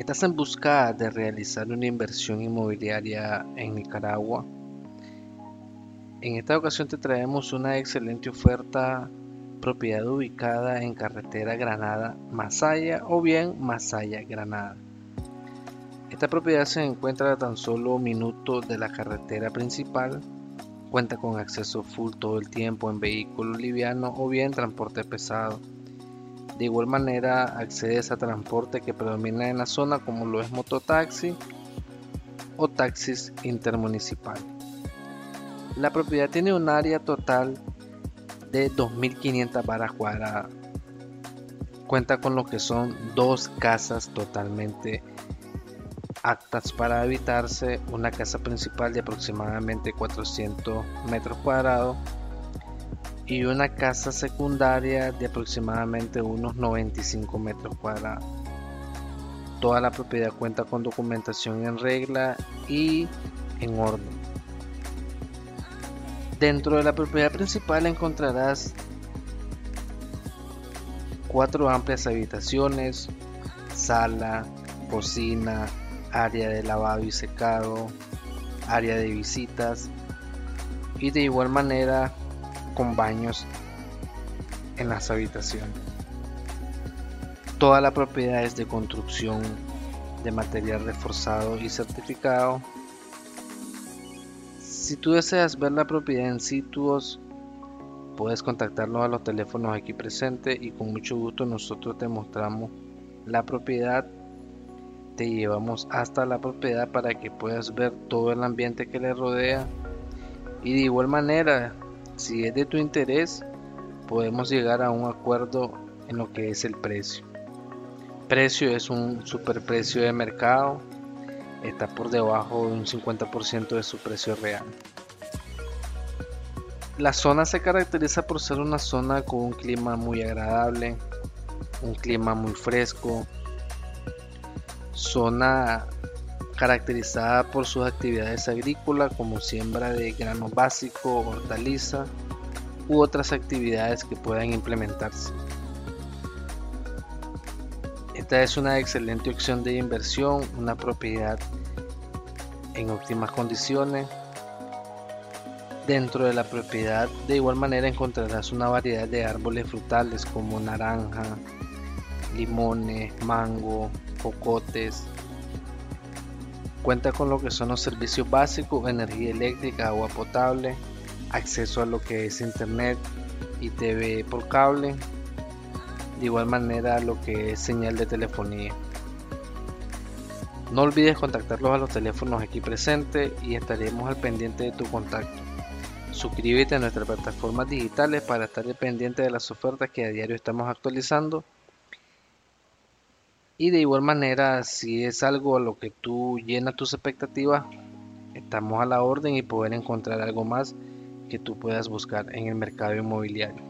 ¿Estás en busca de realizar una inversión inmobiliaria en Nicaragua? En esta ocasión te traemos una excelente oferta propiedad ubicada en carretera Granada Masaya o bien Masaya Granada. Esta propiedad se encuentra a tan solo minutos de la carretera principal, cuenta con acceso full todo el tiempo en vehículo liviano o bien transporte pesado de igual manera accedes a transporte que predomina en la zona como lo es mototaxi o taxis intermunicipal. La propiedad tiene un área total de 2.500 varas cuadradas. Cuenta con lo que son dos casas totalmente aptas para habitarse, una casa principal de aproximadamente 400 metros cuadrados y una casa secundaria de aproximadamente unos 95 metros cuadrados. Toda la propiedad cuenta con documentación en regla y en orden. Dentro de la propiedad principal encontrarás cuatro amplias habitaciones, sala, cocina, área de lavado y secado, área de visitas y de igual manera con baños en las habitaciones. Toda la propiedad es de construcción de material reforzado y certificado. Si tú deseas ver la propiedad en sitios, puedes contactarnos a los teléfonos aquí presentes y con mucho gusto nosotros te mostramos la propiedad. Te llevamos hasta la propiedad para que puedas ver todo el ambiente que le rodea y de igual manera si es de tu interés, podemos llegar a un acuerdo en lo que es el precio. Precio es un superprecio de mercado, está por debajo de un 50% de su precio real. La zona se caracteriza por ser una zona con un clima muy agradable, un clima muy fresco, zona caracterizada por sus actividades agrícolas como siembra de grano básico, hortaliza u otras actividades que puedan implementarse. Esta es una excelente opción de inversión, una propiedad en óptimas condiciones. Dentro de la propiedad de igual manera encontrarás una variedad de árboles frutales como naranja, limones, mango, cocotes, Cuenta con lo que son los servicios básicos, energía eléctrica, agua potable, acceso a lo que es internet y TV por cable. De igual manera lo que es señal de telefonía. No olvides contactarlos a los teléfonos aquí presentes y estaremos al pendiente de tu contacto. Suscríbete a nuestras plataformas digitales para estar pendiente de las ofertas que a diario estamos actualizando y de igual manera, si es algo a lo que tú llenas tus expectativas, estamos a la orden y poder encontrar algo más que tú puedas buscar en el mercado inmobiliario.